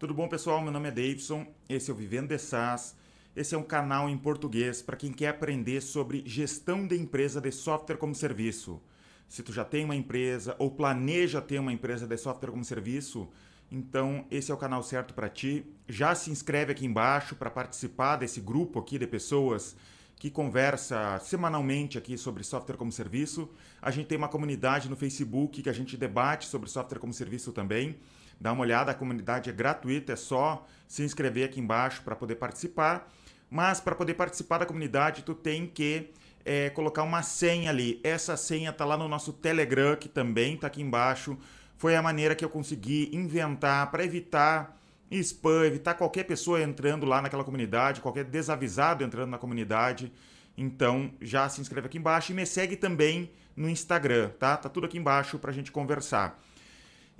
Tudo bom, pessoal? Meu nome é Davidson, esse é o Vivendo de SaaS. Esse é um canal em português para quem quer aprender sobre gestão de empresa de software como serviço. Se tu já tem uma empresa ou planeja ter uma empresa de software como serviço, então esse é o canal certo para ti. Já se inscreve aqui embaixo para participar desse grupo aqui de pessoas que conversa semanalmente aqui sobre software como serviço. A gente tem uma comunidade no Facebook que a gente debate sobre software como serviço também. Dá uma olhada, a comunidade é gratuita, é só se inscrever aqui embaixo para poder participar. Mas para poder participar da comunidade, tu tem que é, colocar uma senha ali. Essa senha tá lá no nosso Telegram, que também tá aqui embaixo. Foi a maneira que eu consegui inventar para evitar spam, evitar qualquer pessoa entrando lá naquela comunidade, qualquer desavisado entrando na comunidade. Então, já se inscreve aqui embaixo e me segue também no Instagram, tá? Tá tudo aqui embaixo para a gente conversar.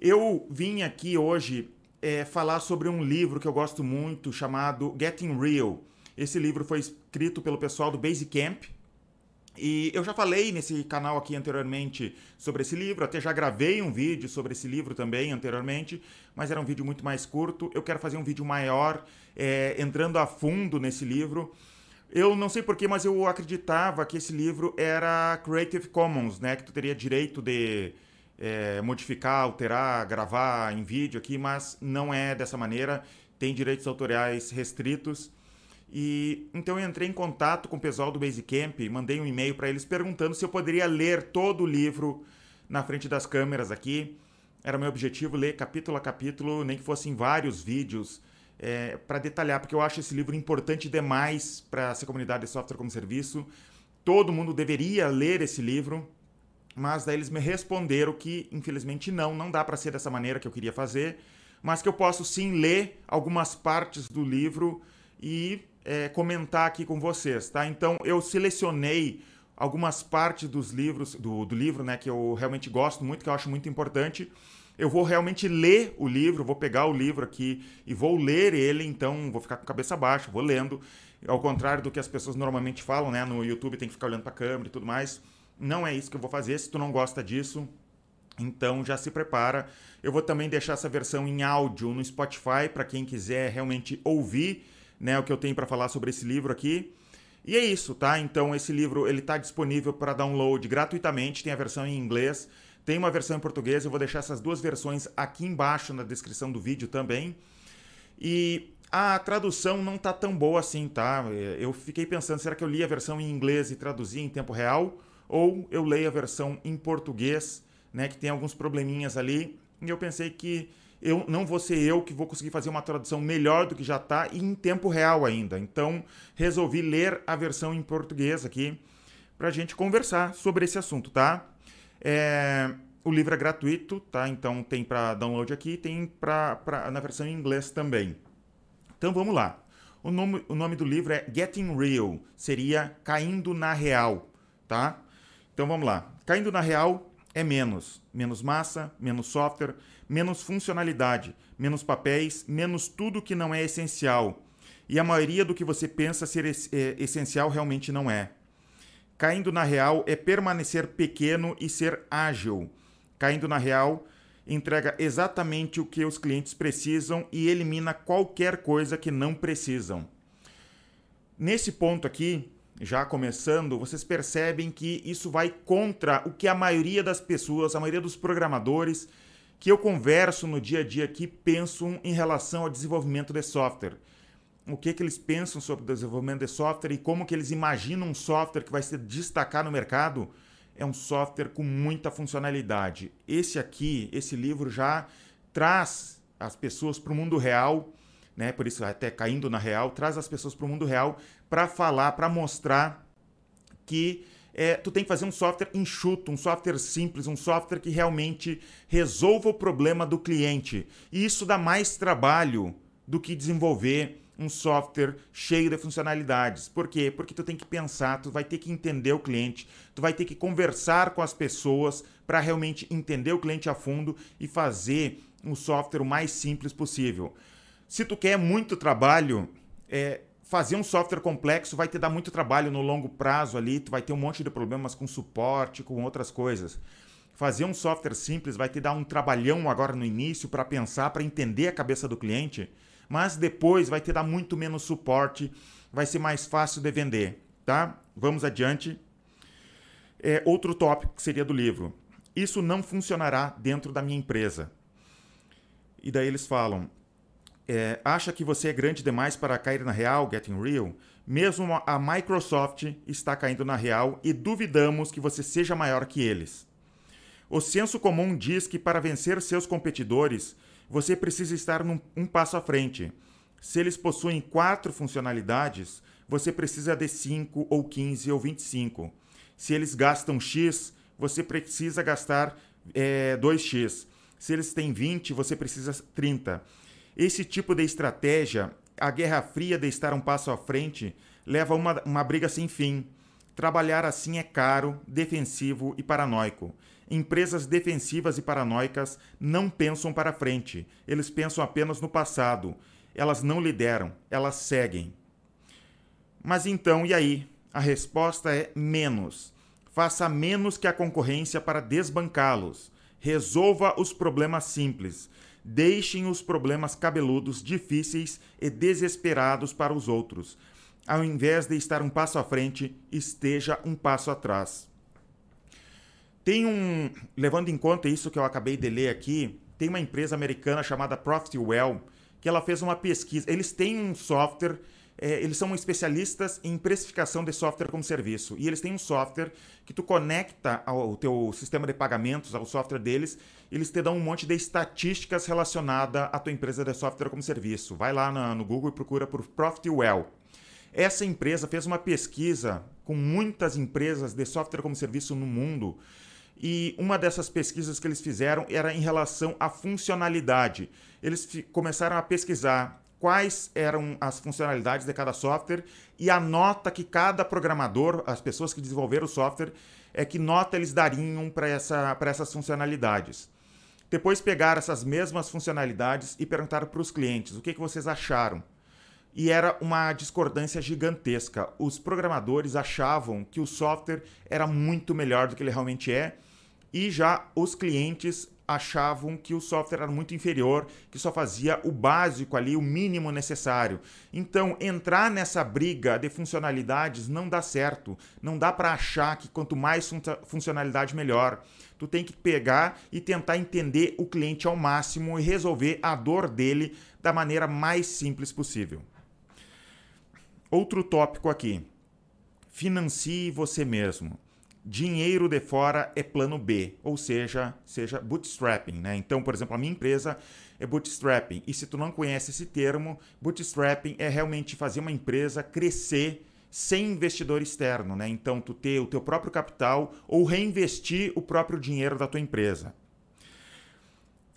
Eu vim aqui hoje é, falar sobre um livro que eu gosto muito chamado Getting Real. Esse livro foi escrito pelo pessoal do Basecamp. E eu já falei nesse canal aqui anteriormente sobre esse livro, até já gravei um vídeo sobre esse livro também anteriormente, mas era um vídeo muito mais curto. Eu quero fazer um vídeo maior, é, entrando a fundo nesse livro. Eu não sei porquê, mas eu acreditava que esse livro era Creative Commons, né? Que tu teria direito de é, modificar, alterar, gravar em vídeo aqui, mas não é dessa maneira. Tem direitos autoriais restritos. E então eu entrei em contato com o pessoal do Basecamp, mandei um e-mail para eles perguntando se eu poderia ler todo o livro na frente das câmeras aqui. Era meu objetivo ler capítulo a capítulo, nem que fossem vários vídeos, é, para detalhar, porque eu acho esse livro importante demais para essa comunidade de software como serviço. Todo mundo deveria ler esse livro, mas daí eles me responderam que infelizmente não, não dá para ser dessa maneira que eu queria fazer, mas que eu posso sim ler algumas partes do livro e é, comentar aqui com vocês, tá? Então eu selecionei algumas partes dos livros do, do livro, né, que eu realmente gosto muito, que eu acho muito importante. Eu vou realmente ler o livro, vou pegar o livro aqui e vou ler ele, então vou ficar com a cabeça baixa, vou lendo. Ao contrário do que as pessoas normalmente falam, né? No YouTube tem que ficar olhando para a câmera e tudo mais. Não é isso que eu vou fazer. Se tu não gosta disso, então já se prepara. Eu vou também deixar essa versão em áudio no Spotify para quem quiser realmente ouvir né, o que eu tenho para falar sobre esse livro aqui. E é isso, tá? Então esse livro ele está disponível para download gratuitamente, tem a versão em inglês, tem uma versão em português, eu vou deixar essas duas versões aqui embaixo na descrição do vídeo também. E a tradução não tá tão boa assim, tá? Eu fiquei pensando, será que eu li a versão em inglês e traduzi em tempo real? Ou eu leio a versão em português, né, que tem alguns probleminhas ali, e eu pensei que eu não vou ser eu que vou conseguir fazer uma tradução melhor do que já está e em tempo real ainda. Então, resolvi ler a versão em português aqui para a gente conversar sobre esse assunto, tá? É, o livro é gratuito, tá? Então tem para download aqui, tem pra, pra, na versão em inglês também. Então vamos lá. O nome, o nome do livro é Getting Real, seria Caindo na Real, tá? Então vamos lá. Caindo na Real é menos. Menos massa, menos software, menos funcionalidade, menos papéis, menos tudo que não é essencial. E a maioria do que você pensa ser é, essencial realmente não é. Caindo na real é permanecer pequeno e ser ágil. Caindo na real entrega exatamente o que os clientes precisam e elimina qualquer coisa que não precisam. Nesse ponto aqui, já começando, vocês percebem que isso vai contra o que a maioria das pessoas, a maioria dos programadores que eu converso no dia a dia aqui pensam em relação ao desenvolvimento de software. O que, que eles pensam sobre o desenvolvimento de software e como que eles imaginam um software que vai se destacar no mercado é um software com muita funcionalidade. Esse aqui, esse livro já traz as pessoas para o mundo real né? Por isso até caindo na real, traz as pessoas para o mundo real para falar, para mostrar que é, tu tem que fazer um software enxuto, um software simples, um software que realmente resolva o problema do cliente. E isso dá mais trabalho do que desenvolver um software cheio de funcionalidades. Por quê? Porque tu tem que pensar, tu vai ter que entender o cliente, tu vai ter que conversar com as pessoas para realmente entender o cliente a fundo e fazer um software o mais simples possível. Se tu quer muito trabalho, é, fazer um software complexo vai te dar muito trabalho no longo prazo ali, tu vai ter um monte de problemas com suporte, com outras coisas. Fazer um software simples vai te dar um trabalhão agora no início para pensar, para entender a cabeça do cliente, mas depois vai te dar muito menos suporte, vai ser mais fácil de vender, tá? Vamos adiante. É, outro tópico que seria do livro. Isso não funcionará dentro da minha empresa. E daí eles falam: é, acha que você é grande demais para cair na real, Getting Real? Mesmo a Microsoft está caindo na real e duvidamos que você seja maior que eles. O senso comum diz que para vencer seus competidores, você precisa estar num, um passo à frente. Se eles possuem quatro funcionalidades, você precisa de 5 ou 15 ou 25. Se eles gastam X, você precisa gastar é, 2X. Se eles têm 20, você precisa 30. Esse tipo de estratégia, a Guerra Fria de estar um passo à frente, leva a uma, uma briga sem fim. Trabalhar assim é caro, defensivo e paranoico. Empresas defensivas e paranoicas não pensam para frente, eles pensam apenas no passado. Elas não lideram, elas seguem. Mas então, e aí? A resposta é menos. Faça menos que a concorrência para desbancá-los. Resolva os problemas simples. Deixem os problemas cabeludos, difíceis e desesperados para os outros. Ao invés de estar um passo à frente, esteja um passo atrás. Tem um, levando em conta isso que eu acabei de ler aqui, tem uma empresa americana chamada Profitwell que ela fez uma pesquisa. Eles têm um software, é, eles são especialistas em precificação de software como serviço. E eles têm um software que tu conecta ao teu sistema de pagamentos, ao software deles, eles te dão um monte de estatísticas relacionadas à tua empresa de software como serviço. Vai lá no, no Google e procura por Profitwell. Essa empresa fez uma pesquisa com muitas empresas de software como serviço no mundo e uma dessas pesquisas que eles fizeram era em relação à funcionalidade. Eles começaram a pesquisar quais eram as funcionalidades de cada software e a nota que cada programador, as pessoas que desenvolveram o software, é que nota eles dariam para essa, essas funcionalidades. Depois pegaram essas mesmas funcionalidades e perguntaram para os clientes o que, que vocês acharam. E era uma discordância gigantesca. Os programadores achavam que o software era muito melhor do que ele realmente é e já os clientes achavam que o software era muito inferior, que só fazia o básico ali, o mínimo necessário. Então, entrar nessa briga de funcionalidades não dá certo. Não dá para achar que quanto mais fun funcionalidade melhor. Tu tem que pegar e tentar entender o cliente ao máximo e resolver a dor dele da maneira mais simples possível. Outro tópico aqui. Financie você mesmo dinheiro de fora é plano B, ou seja, seja bootstrapping, né? Então, por exemplo, a minha empresa é bootstrapping. E se tu não conhece esse termo, bootstrapping é realmente fazer uma empresa crescer sem investidor externo, né? Então, tu ter o teu próprio capital ou reinvestir o próprio dinheiro da tua empresa.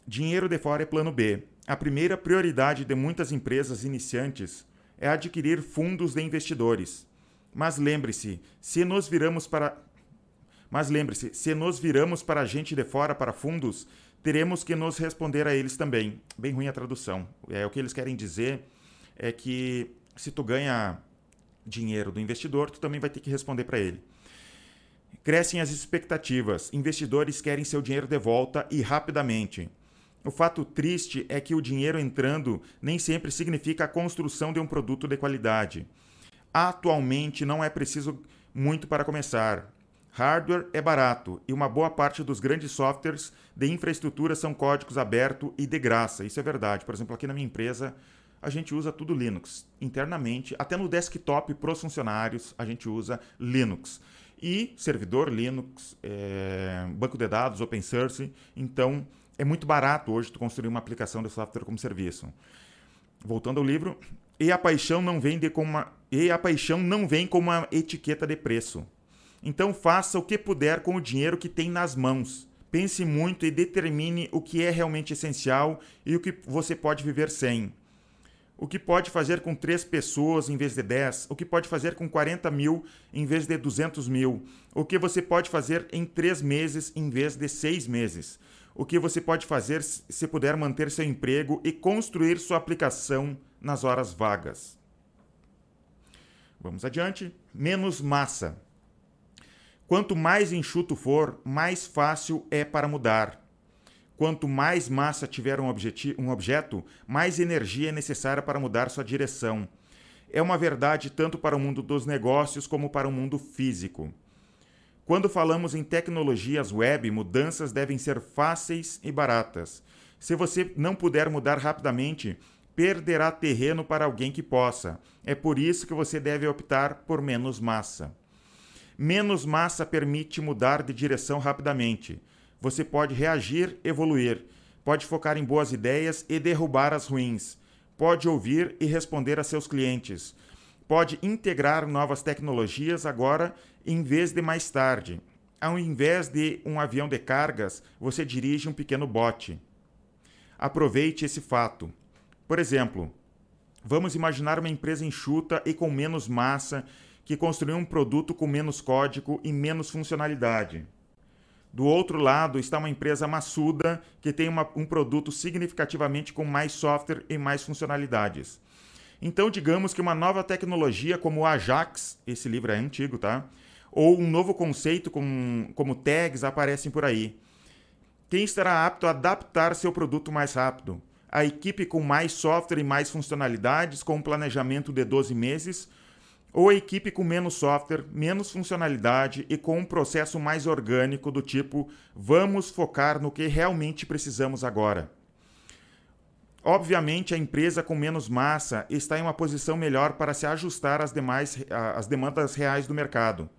Dinheiro de fora é plano B. A primeira prioridade de muitas empresas iniciantes é adquirir fundos de investidores. Mas lembre-se, se nos viramos para mas lembre-se, se nos viramos para gente de fora, para fundos, teremos que nos responder a eles também. Bem ruim a tradução. É, o que eles querem dizer é que se tu ganha dinheiro do investidor, tu também vai ter que responder para ele. Crescem as expectativas. Investidores querem seu dinheiro de volta e rapidamente. O fato triste é que o dinheiro entrando nem sempre significa a construção de um produto de qualidade. Atualmente não é preciso muito para começar. Hardware é barato e uma boa parte dos grandes softwares de infraestrutura são códigos abertos e de graça. Isso é verdade. Por exemplo, aqui na minha empresa, a gente usa tudo Linux. Internamente, até no desktop para os funcionários, a gente usa Linux. E servidor Linux, é, banco de dados, open source. Então, é muito barato hoje tu construir uma aplicação de software como serviço. Voltando ao livro, e a paixão não vem de uma, e a paixão não vem com uma etiqueta de preço. Então faça o que puder com o dinheiro que tem nas mãos. Pense muito e determine o que é realmente essencial e o que você pode viver sem. O que pode fazer com três pessoas em vez de 10? O que pode fazer com 40 mil em vez de 200 mil? O que você pode fazer em três meses em vez de seis meses? O que você pode fazer se puder manter seu emprego e construir sua aplicação nas horas vagas? Vamos adiante. Menos massa. Quanto mais enxuto for, mais fácil é para mudar. Quanto mais massa tiver um, um objeto, mais energia é necessária para mudar sua direção. É uma verdade tanto para o mundo dos negócios como para o mundo físico. Quando falamos em tecnologias web, mudanças devem ser fáceis e baratas. Se você não puder mudar rapidamente, perderá terreno para alguém que possa. É por isso que você deve optar por menos massa. Menos massa permite mudar de direção rapidamente. Você pode reagir, evoluir, pode focar em boas ideias e derrubar as ruins, pode ouvir e responder a seus clientes, pode integrar novas tecnologias agora em vez de mais tarde. Ao invés de um avião de cargas, você dirige um pequeno bote. Aproveite esse fato. Por exemplo, vamos imaginar uma empresa enxuta e com menos massa que construiu um produto com menos código e menos funcionalidade. Do outro lado está uma empresa maçuda que tem uma, um produto significativamente com mais software e mais funcionalidades. Então, digamos que uma nova tecnologia como o Ajax, esse livro é antigo, tá? Ou um novo conceito com, como tags aparecem por aí. Quem estará apto a adaptar seu produto mais rápido? A equipe com mais software e mais funcionalidades, com um planejamento de 12 meses, ou a equipe com menos software, menos funcionalidade e com um processo mais orgânico do tipo vamos focar no que realmente precisamos agora. Obviamente, a empresa com menos massa está em uma posição melhor para se ajustar às, demais, às demandas reais do mercado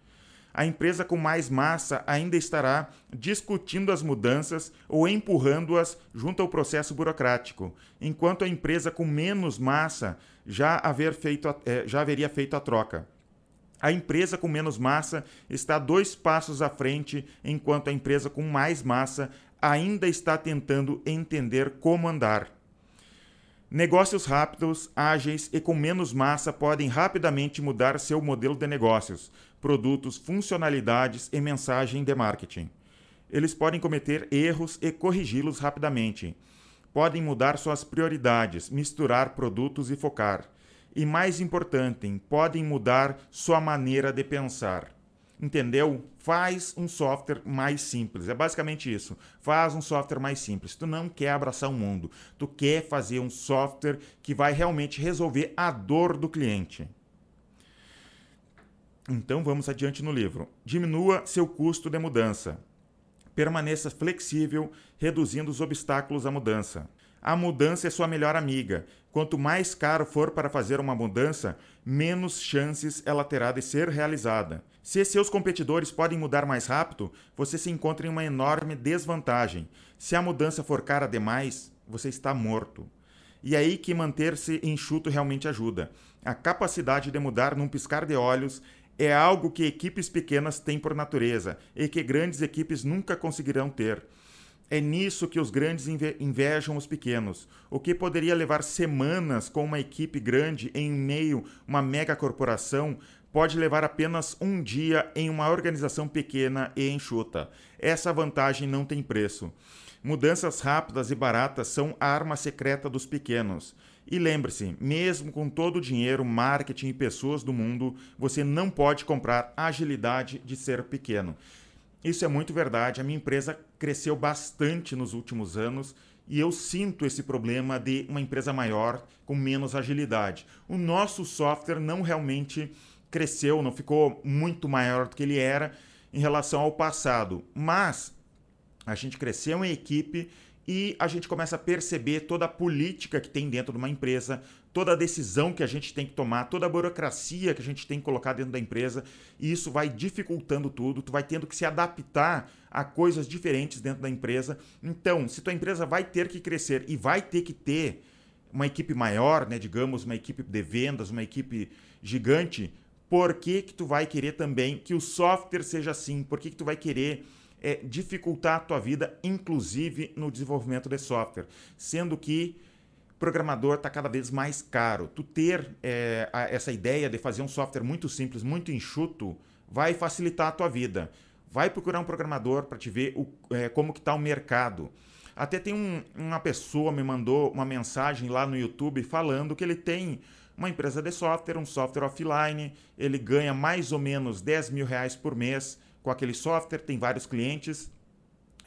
a empresa com mais massa ainda estará discutindo as mudanças ou empurrando-as junto ao processo burocrático, enquanto a empresa com menos massa já, haver feito a, eh, já haveria feito a troca. A empresa com menos massa está dois passos à frente, enquanto a empresa com mais massa ainda está tentando entender como andar. Negócios rápidos, ágeis e com menos massa podem rapidamente mudar seu modelo de negócios, produtos, funcionalidades e mensagem de marketing. Eles podem cometer erros e corrigi-los rapidamente. Podem mudar suas prioridades, misturar produtos e focar. E mais importante, podem mudar sua maneira de pensar. Entendeu? Faz um software mais simples. É basicamente isso. Faz um software mais simples. Tu não quer abraçar o mundo. Tu quer fazer um software que vai realmente resolver a dor do cliente. Então vamos adiante no livro. Diminua seu custo de mudança. Permaneça flexível, reduzindo os obstáculos à mudança. A mudança é sua melhor amiga. Quanto mais caro for para fazer uma mudança, menos chances ela terá de ser realizada. Se seus competidores podem mudar mais rápido, você se encontra em uma enorme desvantagem. Se a mudança for cara demais, você está morto. E é aí que manter-se enxuto realmente ajuda. A capacidade de mudar num piscar de olhos é algo que equipes pequenas têm por natureza e que grandes equipes nunca conseguirão ter. É nisso que os grandes inve invejam os pequenos. O que poderia levar semanas com uma equipe grande em meio a uma mega corporação pode levar apenas um dia em uma organização pequena e enxuta. Essa vantagem não tem preço. Mudanças rápidas e baratas são a arma secreta dos pequenos. E lembre-se, mesmo com todo o dinheiro, marketing e pessoas do mundo, você não pode comprar agilidade de ser pequeno. Isso é muito verdade. A minha empresa cresceu bastante nos últimos anos e eu sinto esse problema de uma empresa maior com menos agilidade. O nosso software não realmente cresceu, não ficou muito maior do que ele era em relação ao passado, mas a gente cresceu em equipe e a gente começa a perceber toda a política que tem dentro de uma empresa, toda a decisão que a gente tem que tomar, toda a burocracia que a gente tem que colocar dentro da empresa, e isso vai dificultando tudo, tu vai tendo que se adaptar a coisas diferentes dentro da empresa. Então, se tua empresa vai ter que crescer e vai ter que ter uma equipe maior, né, digamos, uma equipe de vendas, uma equipe gigante, por que que tu vai querer também que o software seja assim? Por que que tu vai querer é, dificultar a tua vida, inclusive no desenvolvimento de software, sendo que programador está cada vez mais caro. Tu ter é, a, essa ideia de fazer um software muito simples, muito enxuto, vai facilitar a tua vida. Vai procurar um programador para te ver o, é, como que está o mercado. Até tem um, uma pessoa me mandou uma mensagem lá no YouTube falando que ele tem uma empresa de software, um software offline, ele ganha mais ou menos 10 mil reais por mês com aquele software, tem vários clientes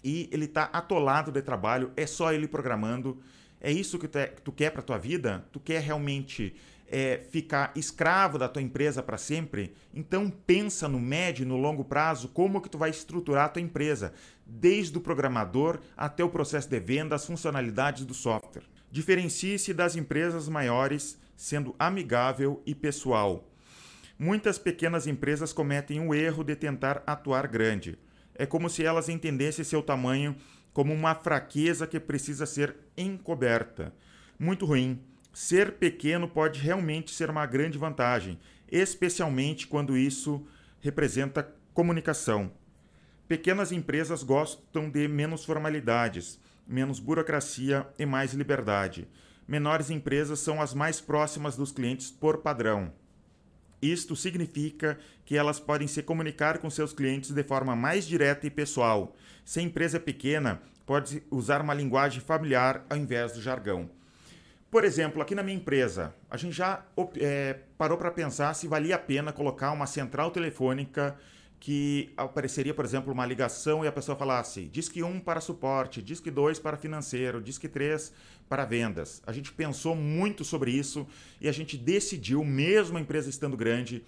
e ele está atolado de trabalho, é só ele programando. É isso que tu, que tu quer para tua vida? Tu quer realmente é, ficar escravo da tua empresa para sempre? Então pensa no médio e no longo prazo como que tu vai estruturar a tua empresa, desde o programador até o processo de venda, as funcionalidades do software. Diferencie-se das empresas maiores sendo amigável e pessoal. Muitas pequenas empresas cometem o erro de tentar atuar grande. É como se elas entendessem seu tamanho como uma fraqueza que precisa ser encoberta. Muito ruim. Ser pequeno pode realmente ser uma grande vantagem, especialmente quando isso representa comunicação. Pequenas empresas gostam de menos formalidades, menos burocracia e mais liberdade. Menores empresas são as mais próximas dos clientes por padrão. Isto significa que elas podem se comunicar com seus clientes de forma mais direta e pessoal. Se a empresa é pequena, pode usar uma linguagem familiar ao invés do jargão. Por exemplo, aqui na minha empresa, a gente já é, parou para pensar se valia a pena colocar uma central telefônica que apareceria, por exemplo, uma ligação e a pessoa falasse disque 1 para suporte, disque 2 para financeiro, disque 3 para vendas. A gente pensou muito sobre isso e a gente decidiu, mesmo a empresa estando grande,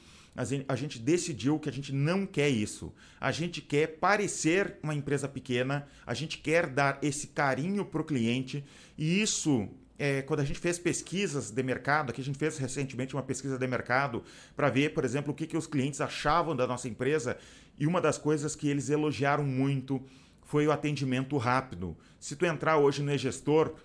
a gente decidiu que a gente não quer isso. A gente quer parecer uma empresa pequena, a gente quer dar esse carinho para o cliente e isso é, quando a gente fez pesquisas de mercado, aqui a gente fez recentemente uma pesquisa de mercado para ver, por exemplo, o que, que os clientes achavam da nossa empresa, e uma das coisas que eles elogiaram muito foi o atendimento rápido. Se tu entrar hoje no e-gestor,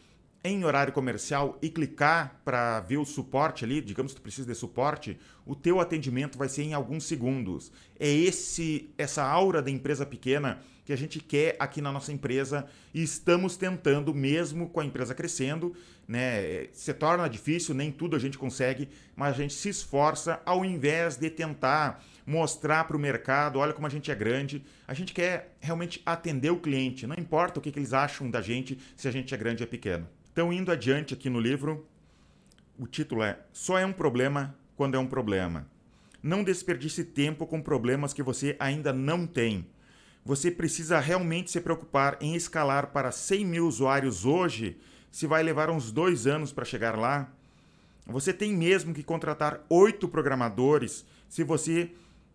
em horário comercial e clicar para ver o suporte ali, digamos que tu precisa de suporte, o teu atendimento vai ser em alguns segundos. É esse essa aura da empresa pequena que a gente quer aqui na nossa empresa e estamos tentando mesmo com a empresa crescendo, né? Se torna difícil, nem tudo a gente consegue, mas a gente se esforça ao invés de tentar mostrar para o mercado, olha como a gente é grande. A gente quer realmente atender o cliente, não importa o que, que eles acham da gente, se a gente é grande ou é pequeno. Então, indo adiante aqui no livro, o título é Só é um problema quando é um problema. Não desperdice tempo com problemas que você ainda não tem. Você precisa realmente se preocupar em escalar para 100 mil usuários hoje, se vai levar uns dois anos para chegar lá. Você tem mesmo que contratar oito programadores se você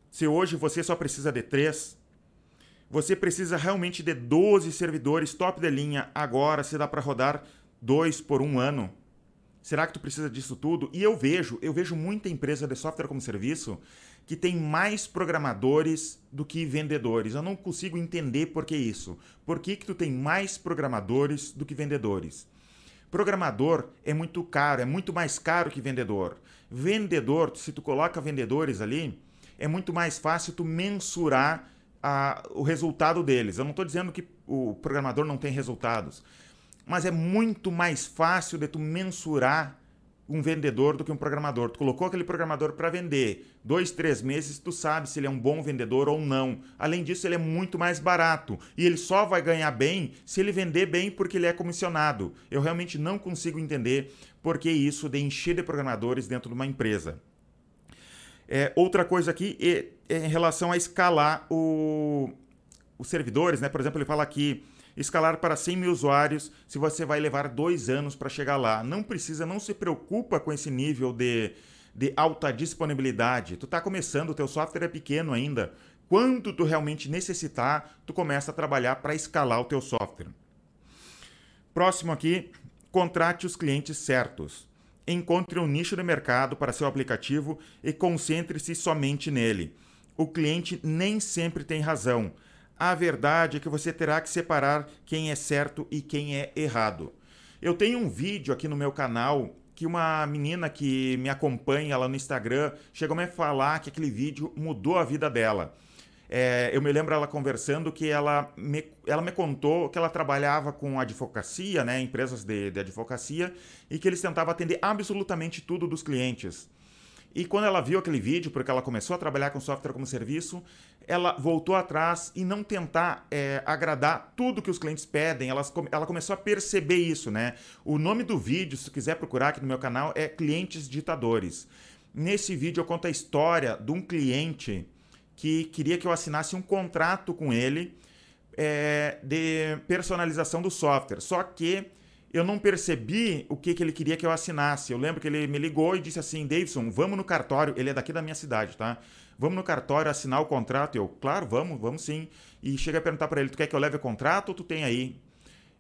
se hoje você só precisa de três. Você precisa realmente de 12 servidores top de linha agora se dá para rodar dois por um ano. Será que tu precisa disso tudo? E eu vejo, eu vejo muita empresa de software como serviço que tem mais programadores do que vendedores. Eu não consigo entender por que isso. Por que, que tu tem mais programadores do que vendedores? Programador é muito caro, é muito mais caro que vendedor. Vendedor, se tu coloca vendedores ali, é muito mais fácil tu mensurar a, o resultado deles. Eu não estou dizendo que o programador não tem resultados, mas é muito mais fácil de tu mensurar um vendedor do que um programador. Tu colocou aquele programador para vender dois, três meses, tu sabe se ele é um bom vendedor ou não. Além disso, ele é muito mais barato e ele só vai ganhar bem se ele vender bem porque ele é comissionado. Eu realmente não consigo entender por que isso de encher de programadores dentro de uma empresa. É, outra coisa aqui é, é em relação a escalar o, os servidores, né? Por exemplo, ele fala aqui escalar para 100 mil usuários se você vai levar dois anos para chegar lá. Não precisa, não se preocupa com esse nível de, de alta disponibilidade. Tu está começando, o teu software é pequeno ainda. Quando tu realmente necessitar, tu começa a trabalhar para escalar o teu software. Próximo aqui, contrate os clientes certos. Encontre um nicho de mercado para seu aplicativo e concentre-se somente nele. O cliente nem sempre tem razão a verdade é que você terá que separar quem é certo e quem é errado. Eu tenho um vídeo aqui no meu canal que uma menina que me acompanha lá no Instagram chegou a me falar que aquele vídeo mudou a vida dela. É, eu me lembro ela conversando que ela me, ela me contou que ela trabalhava com advocacia, né, empresas de, de advocacia, e que eles tentavam atender absolutamente tudo dos clientes. E quando ela viu aquele vídeo, porque ela começou a trabalhar com software como serviço, ela voltou atrás e não tentar é, agradar tudo que os clientes pedem. Ela, ela começou a perceber isso, né? O nome do vídeo, se quiser procurar aqui no meu canal, é Clientes Ditadores. Nesse vídeo eu conto a história de um cliente que queria que eu assinasse um contrato com ele é, de personalização do software. Só que eu não percebi o que, que ele queria que eu assinasse. Eu lembro que ele me ligou e disse assim: Davidson, vamos no cartório. Ele é daqui da minha cidade, tá? Vamos no cartório assinar o contrato. Eu, claro, vamos, vamos sim. E chega a perguntar para ele: tu quer que eu leve o contrato ou tu tem aí?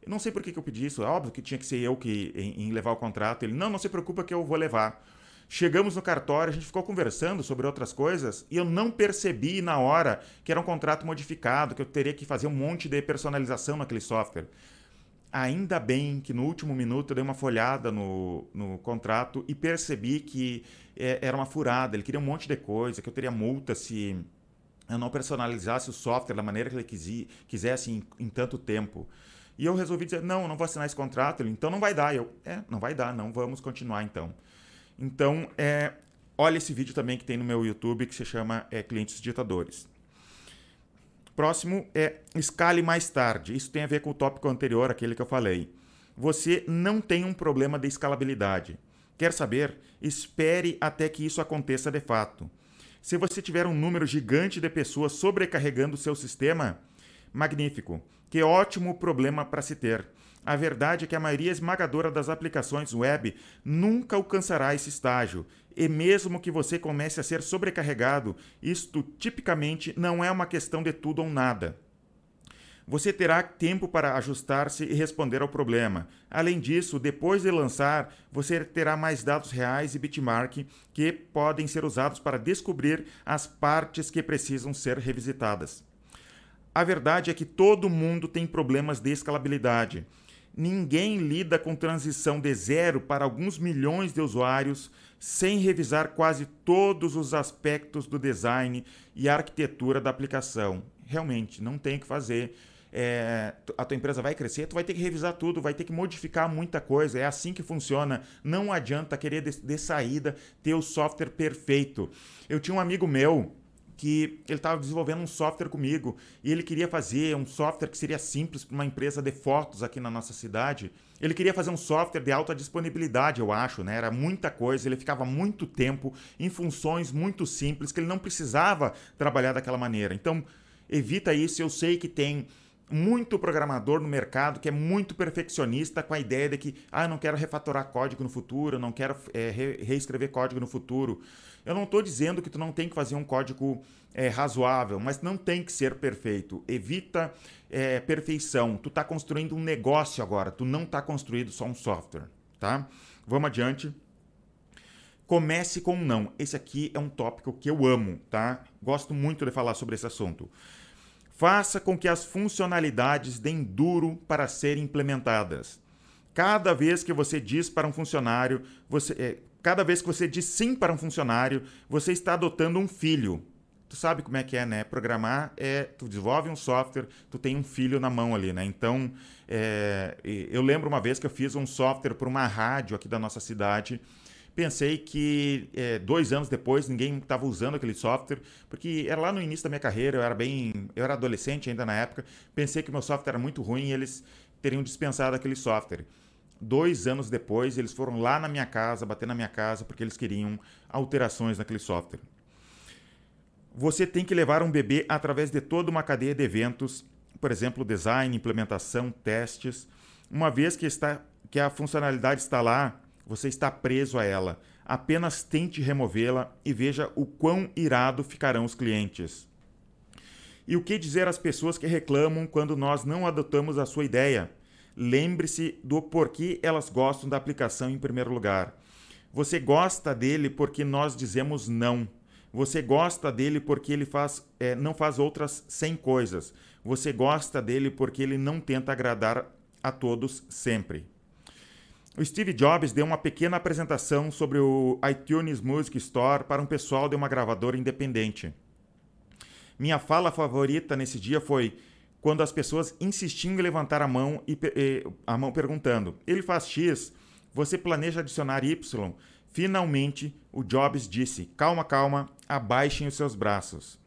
Eu não sei por que, que eu pedi isso. É óbvio que tinha que ser eu que em, em levar o contrato. Ele: não, não se preocupa que eu vou levar. Chegamos no cartório, a gente ficou conversando sobre outras coisas e eu não percebi na hora que era um contrato modificado, que eu teria que fazer um monte de personalização naquele software. Ainda bem que no último minuto eu dei uma folhada no, no contrato e percebi que é, era uma furada. Ele queria um monte de coisa, que eu teria multa se eu não personalizasse o software da maneira que ele quisi, quisesse em, em, tanto tempo. E eu resolvi dizer: não, eu não vou assinar esse contrato. Ele, então não vai dar. Eu, é, não vai dar, não vamos continuar então. Então, é, olha esse vídeo também que tem no meu YouTube que se chama é, Clientes Ditadores. Próximo é escale mais tarde. Isso tem a ver com o tópico anterior, aquele que eu falei. Você não tem um problema de escalabilidade. Quer saber? Espere até que isso aconteça de fato. Se você tiver um número gigante de pessoas sobrecarregando o seu sistema, magnífico. Que ótimo problema para se ter. A verdade é que a maioria esmagadora das aplicações web nunca alcançará esse estágio. E mesmo que você comece a ser sobrecarregado, isto tipicamente não é uma questão de tudo ou nada. Você terá tempo para ajustar-se e responder ao problema. Além disso, depois de lançar, você terá mais dados reais e bitmark que podem ser usados para descobrir as partes que precisam ser revisitadas. A verdade é que todo mundo tem problemas de escalabilidade. Ninguém lida com transição de zero para alguns milhões de usuários sem revisar quase todos os aspectos do design e arquitetura da aplicação. Realmente, não tem o que fazer. É, a tua empresa vai crescer, tu vai ter que revisar tudo, vai ter que modificar muita coisa. É assim que funciona. Não adianta querer de, de saída ter o software perfeito. Eu tinha um amigo meu que ele estava desenvolvendo um software comigo e ele queria fazer um software que seria simples para uma empresa de fotos aqui na nossa cidade. Ele queria fazer um software de alta disponibilidade, eu acho, né? Era muita coisa, ele ficava muito tempo em funções muito simples que ele não precisava trabalhar daquela maneira. Então, evita isso. Eu sei que tem muito programador no mercado que é muito perfeccionista com a ideia de que ah, eu não quero refatorar código no futuro, eu não quero é, re reescrever código no futuro. Eu não estou dizendo que tu não tem que fazer um código é, razoável, mas não tem que ser perfeito. Evita é, perfeição. Tu está construindo um negócio agora, tu não está construindo só um software, tá? Vamos adiante. Comece com um não. Esse aqui é um tópico que eu amo, tá? Gosto muito de falar sobre esse assunto. Faça com que as funcionalidades deem duro para serem implementadas. Cada vez que você diz para um funcionário, você, é, cada vez que você diz sim para um funcionário, você está adotando um filho. Tu sabe como é que é, né? Programar é. Tu desenvolve um software, tu tem um filho na mão ali, né? Então, é, eu lembro uma vez que eu fiz um software para uma rádio aqui da nossa cidade Pensei que é, dois anos depois ninguém estava usando aquele software, porque era lá no início da minha carreira, eu era bem, eu era adolescente ainda na época. Pensei que meu software era muito ruim e eles teriam dispensado aquele software. Dois anos depois, eles foram lá na minha casa, bater na minha casa, porque eles queriam alterações naquele software. Você tem que levar um bebê através de toda uma cadeia de eventos, por exemplo, design, implementação, testes. Uma vez que, está, que a funcionalidade está lá, você está preso a ela. Apenas tente removê-la e veja o quão irado ficarão os clientes. E o que dizer às pessoas que reclamam quando nós não adotamos a sua ideia? Lembre-se do porquê elas gostam da aplicação em primeiro lugar. Você gosta dele porque nós dizemos não. Você gosta dele porque ele faz, é, não faz outras 100 coisas. Você gosta dele porque ele não tenta agradar a todos sempre. O Steve Jobs deu uma pequena apresentação sobre o iTunes Music Store para um pessoal de uma gravadora independente. Minha fala favorita nesse dia foi quando as pessoas insistiam em levantar a mão e, e a mão perguntando: "Ele faz X? Você planeja adicionar Y?" Finalmente, o Jobs disse: "Calma, calma, abaixem os seus braços.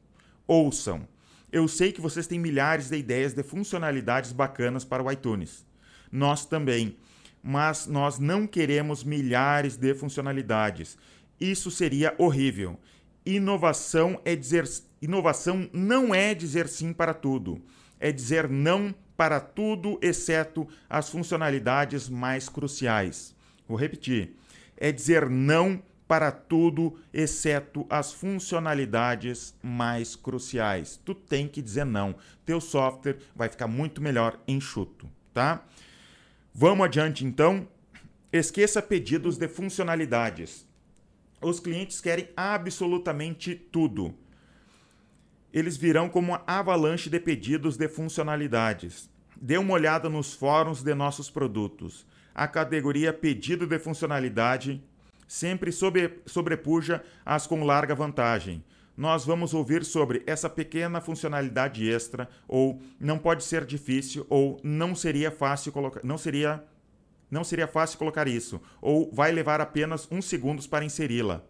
Ouçam. Eu sei que vocês têm milhares de ideias de funcionalidades bacanas para o iTunes. Nós também." Mas nós não queremos milhares de funcionalidades. Isso seria horrível. inovação é dizer inovação não é dizer sim para tudo, é dizer não para tudo exceto as funcionalidades mais cruciais. Vou repetir. É dizer não para tudo exceto as funcionalidades mais cruciais. Tu tem que dizer não. Teu software vai ficar muito melhor enxuto, tá? Vamos adiante então. Esqueça pedidos de funcionalidades. Os clientes querem absolutamente tudo. Eles virão como uma avalanche de pedidos de funcionalidades. Dê uma olhada nos fóruns de nossos produtos. A categoria pedido de funcionalidade sempre sobre, sobrepuja as com larga vantagem. Nós vamos ouvir sobre essa pequena funcionalidade extra, ou não pode ser difícil, ou não seria fácil colocar. Não seria não seria fácil colocar isso, ou vai levar apenas uns segundos para inseri-la.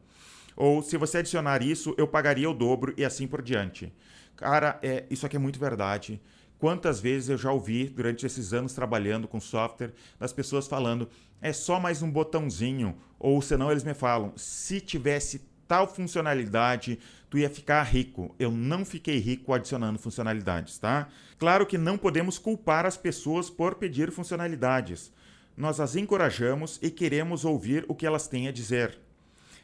Ou se você adicionar isso, eu pagaria o dobro e assim por diante. Cara, é, isso aqui é muito verdade. Quantas vezes eu já ouvi durante esses anos trabalhando com software das pessoas falando é só mais um botãozinho, ou senão eles me falam se tivesse tal funcionalidade tu ia ficar rico. Eu não fiquei rico adicionando funcionalidades, tá? Claro que não podemos culpar as pessoas por pedir funcionalidades nós as encorajamos e queremos ouvir o que elas têm a dizer.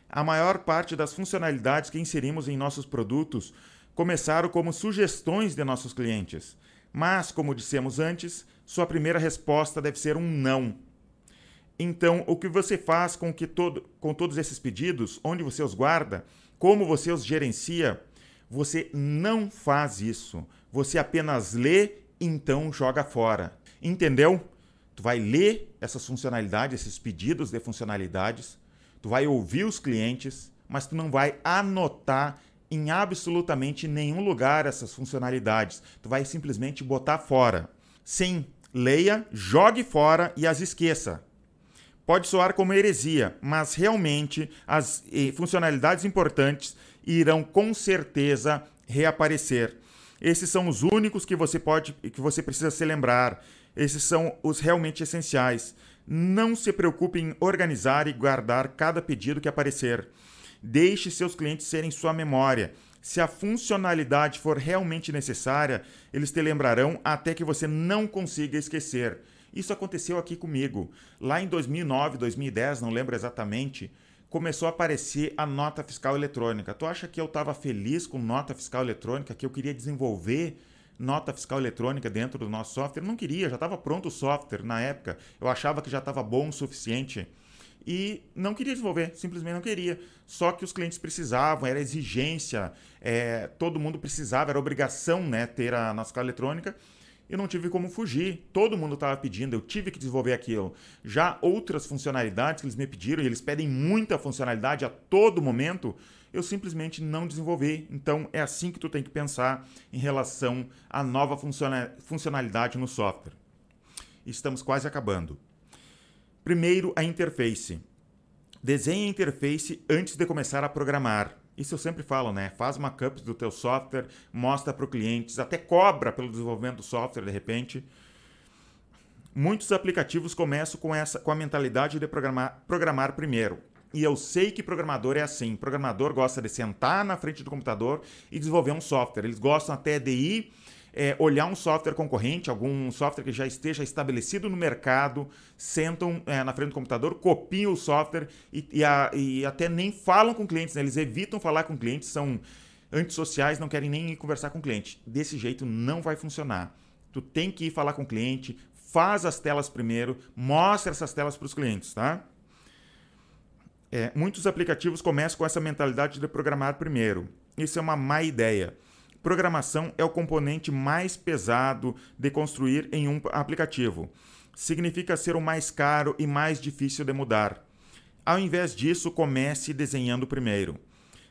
A maior parte das funcionalidades que inserimos em nossos produtos começaram como sugestões de nossos clientes, mas, como dissemos antes, sua primeira resposta deve ser um não. Então, o que você faz com, que todo, com todos esses pedidos, onde você os guarda, como você os gerencia, você não faz isso. Você apenas lê, então joga fora. Entendeu? Tu vai ler essas funcionalidades, esses pedidos de funcionalidades, tu vai ouvir os clientes, mas tu não vai anotar em absolutamente nenhum lugar essas funcionalidades. Tu vai simplesmente botar fora. Sim, leia, jogue fora e as esqueça. Pode soar como heresia, mas realmente as eh, funcionalidades importantes irão com certeza reaparecer. Esses são os únicos que você pode que você precisa se lembrar. Esses são os realmente essenciais. Não se preocupe em organizar e guardar cada pedido que aparecer. Deixe seus clientes serem sua memória. Se a funcionalidade for realmente necessária, eles te lembrarão até que você não consiga esquecer. Isso aconteceu aqui comigo. Lá em 2009, 2010, não lembro exatamente, começou a aparecer a nota fiscal eletrônica. Tu acha que eu estava feliz com nota fiscal eletrônica, que eu queria desenvolver nota fiscal eletrônica dentro do nosso software. Não queria, já estava pronto o software na época. Eu achava que já estava bom o suficiente. E não queria desenvolver, simplesmente não queria. Só que os clientes precisavam, era exigência, é, todo mundo precisava, era obrigação né, ter a nossa fiscal eletrônica. Eu não tive como fugir, todo mundo estava pedindo, eu tive que desenvolver aquilo. Já outras funcionalidades que eles me pediram, e eles pedem muita funcionalidade a todo momento, eu simplesmente não desenvolvi. Então é assim que tu tem que pensar em relação à nova funcionalidade no software. Estamos quase acabando. Primeiro, a interface. Desenhe a interface antes de começar a programar. Isso eu sempre falo, né? Faz cup do teu software, mostra para o cliente, até cobra pelo desenvolvimento do software de repente. Muitos aplicativos começam com essa com a mentalidade de programar, programar primeiro. E eu sei que programador é assim. Programador gosta de sentar na frente do computador e desenvolver um software. Eles gostam até de ir é, olhar um software concorrente, algum software que já esteja estabelecido no mercado, sentam é, na frente do computador, copiam o software e, e, a, e até nem falam com clientes. Né? Eles evitam falar com clientes, são antissociais, não querem nem ir conversar com cliente. Desse jeito não vai funcionar. Tu tem que ir falar com o cliente, faz as telas primeiro, mostra essas telas para os clientes, tá? É, muitos aplicativos começam com essa mentalidade de programar primeiro. Isso é uma má ideia. Programação é o componente mais pesado de construir em um aplicativo. Significa ser o mais caro e mais difícil de mudar. Ao invés disso, comece desenhando primeiro.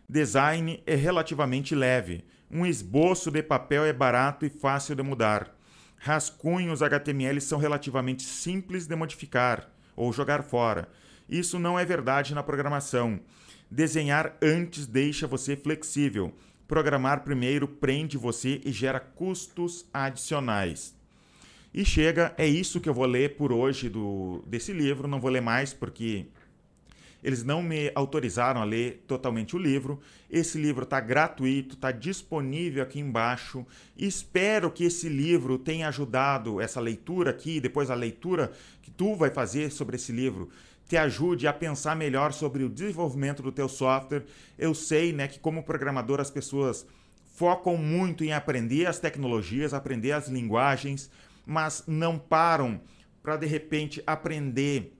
Design é relativamente leve. Um esboço de papel é barato e fácil de mudar. Rascunhos HTML são relativamente simples de modificar ou jogar fora isso não é verdade na programação. Desenhar antes deixa você flexível. Programar primeiro prende você e gera custos adicionais. E chega, é isso que eu vou ler por hoje do, desse livro. Não vou ler mais porque eles não me autorizaram a ler totalmente o livro. Esse livro está gratuito, está disponível aqui embaixo. Espero que esse livro tenha ajudado essa leitura aqui, depois a leitura que tu vai fazer sobre esse livro, te ajude a pensar melhor sobre o desenvolvimento do teu software. Eu sei, né, que como programador as pessoas focam muito em aprender as tecnologias, aprender as linguagens, mas não param para de repente aprender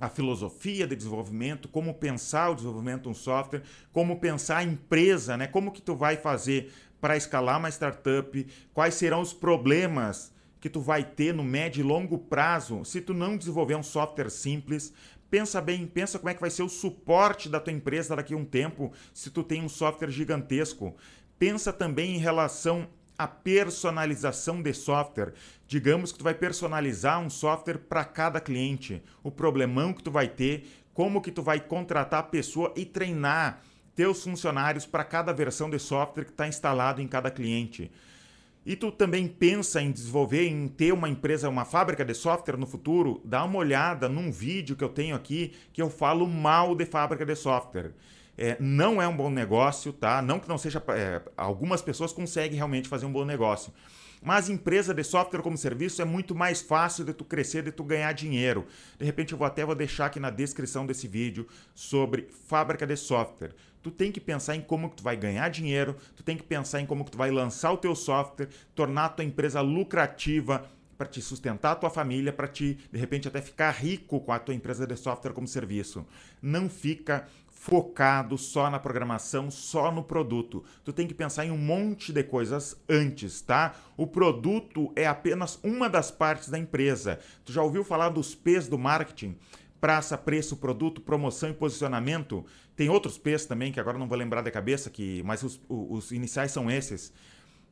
a filosofia de desenvolvimento, como pensar o desenvolvimento de um software, como pensar a empresa, né? Como que tu vai fazer para escalar uma startup, quais serão os problemas que tu vai ter no médio e longo prazo se tu não desenvolver um software simples. Pensa bem, pensa como é que vai ser o suporte da tua empresa daqui a um tempo se tu tem um software gigantesco. Pensa também em relação à personalização de software. Digamos que tu vai personalizar um software para cada cliente, o problemão que tu vai ter, como que tu vai contratar a pessoa e treinar teus funcionários para cada versão de software que está instalado em cada cliente. E tu também pensa em desenvolver, em ter uma empresa, uma fábrica de software no futuro? Dá uma olhada num vídeo que eu tenho aqui que eu falo mal de fábrica de software. É, não é um bom negócio, tá? Não que não seja. É, algumas pessoas conseguem realmente fazer um bom negócio. Mas empresa de software como serviço é muito mais fácil de tu crescer, de tu ganhar dinheiro. De repente eu vou até vou deixar aqui na descrição desse vídeo sobre fábrica de software. Tu tem que pensar em como que tu vai ganhar dinheiro, tu tem que pensar em como que tu vai lançar o teu software, tornar a tua empresa lucrativa, para te sustentar a tua família, para te, de repente, até ficar rico com a tua empresa de software como serviço. Não fica focado só na programação, só no produto. Tu tem que pensar em um monte de coisas antes, tá? O produto é apenas uma das partes da empresa. Tu já ouviu falar dos P's do marketing? Praça, preço, produto, promoção e posicionamento. Tem outros P's também, que agora não vou lembrar da cabeça, que mas os, os iniciais são esses.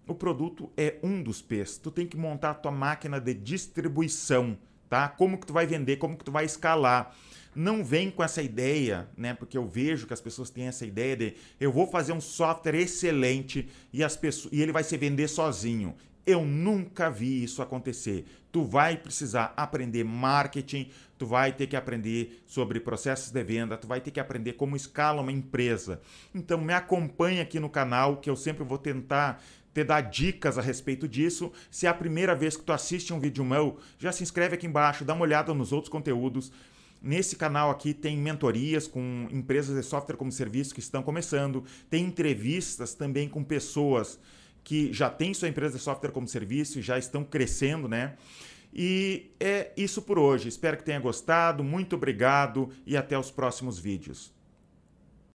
O produto é um dos P's. Tu tem que montar a tua máquina de distribuição, tá? Como que tu vai vender, como que tu vai escalar não vem com essa ideia, né? Porque eu vejo que as pessoas têm essa ideia de eu vou fazer um software excelente e as pessoas e ele vai se vender sozinho. Eu nunca vi isso acontecer. Tu vai precisar aprender marketing, tu vai ter que aprender sobre processos de venda, tu vai ter que aprender como escala uma empresa. Então me acompanha aqui no canal que eu sempre vou tentar te dar dicas a respeito disso. Se é a primeira vez que tu assiste um vídeo meu, já se inscreve aqui embaixo, dá uma olhada nos outros conteúdos. Nesse canal aqui tem mentorias com empresas de software como serviço que estão começando, tem entrevistas também com pessoas que já têm sua empresa de software como serviço e já estão crescendo, né? E é isso por hoje. Espero que tenha gostado. Muito obrigado e até os próximos vídeos.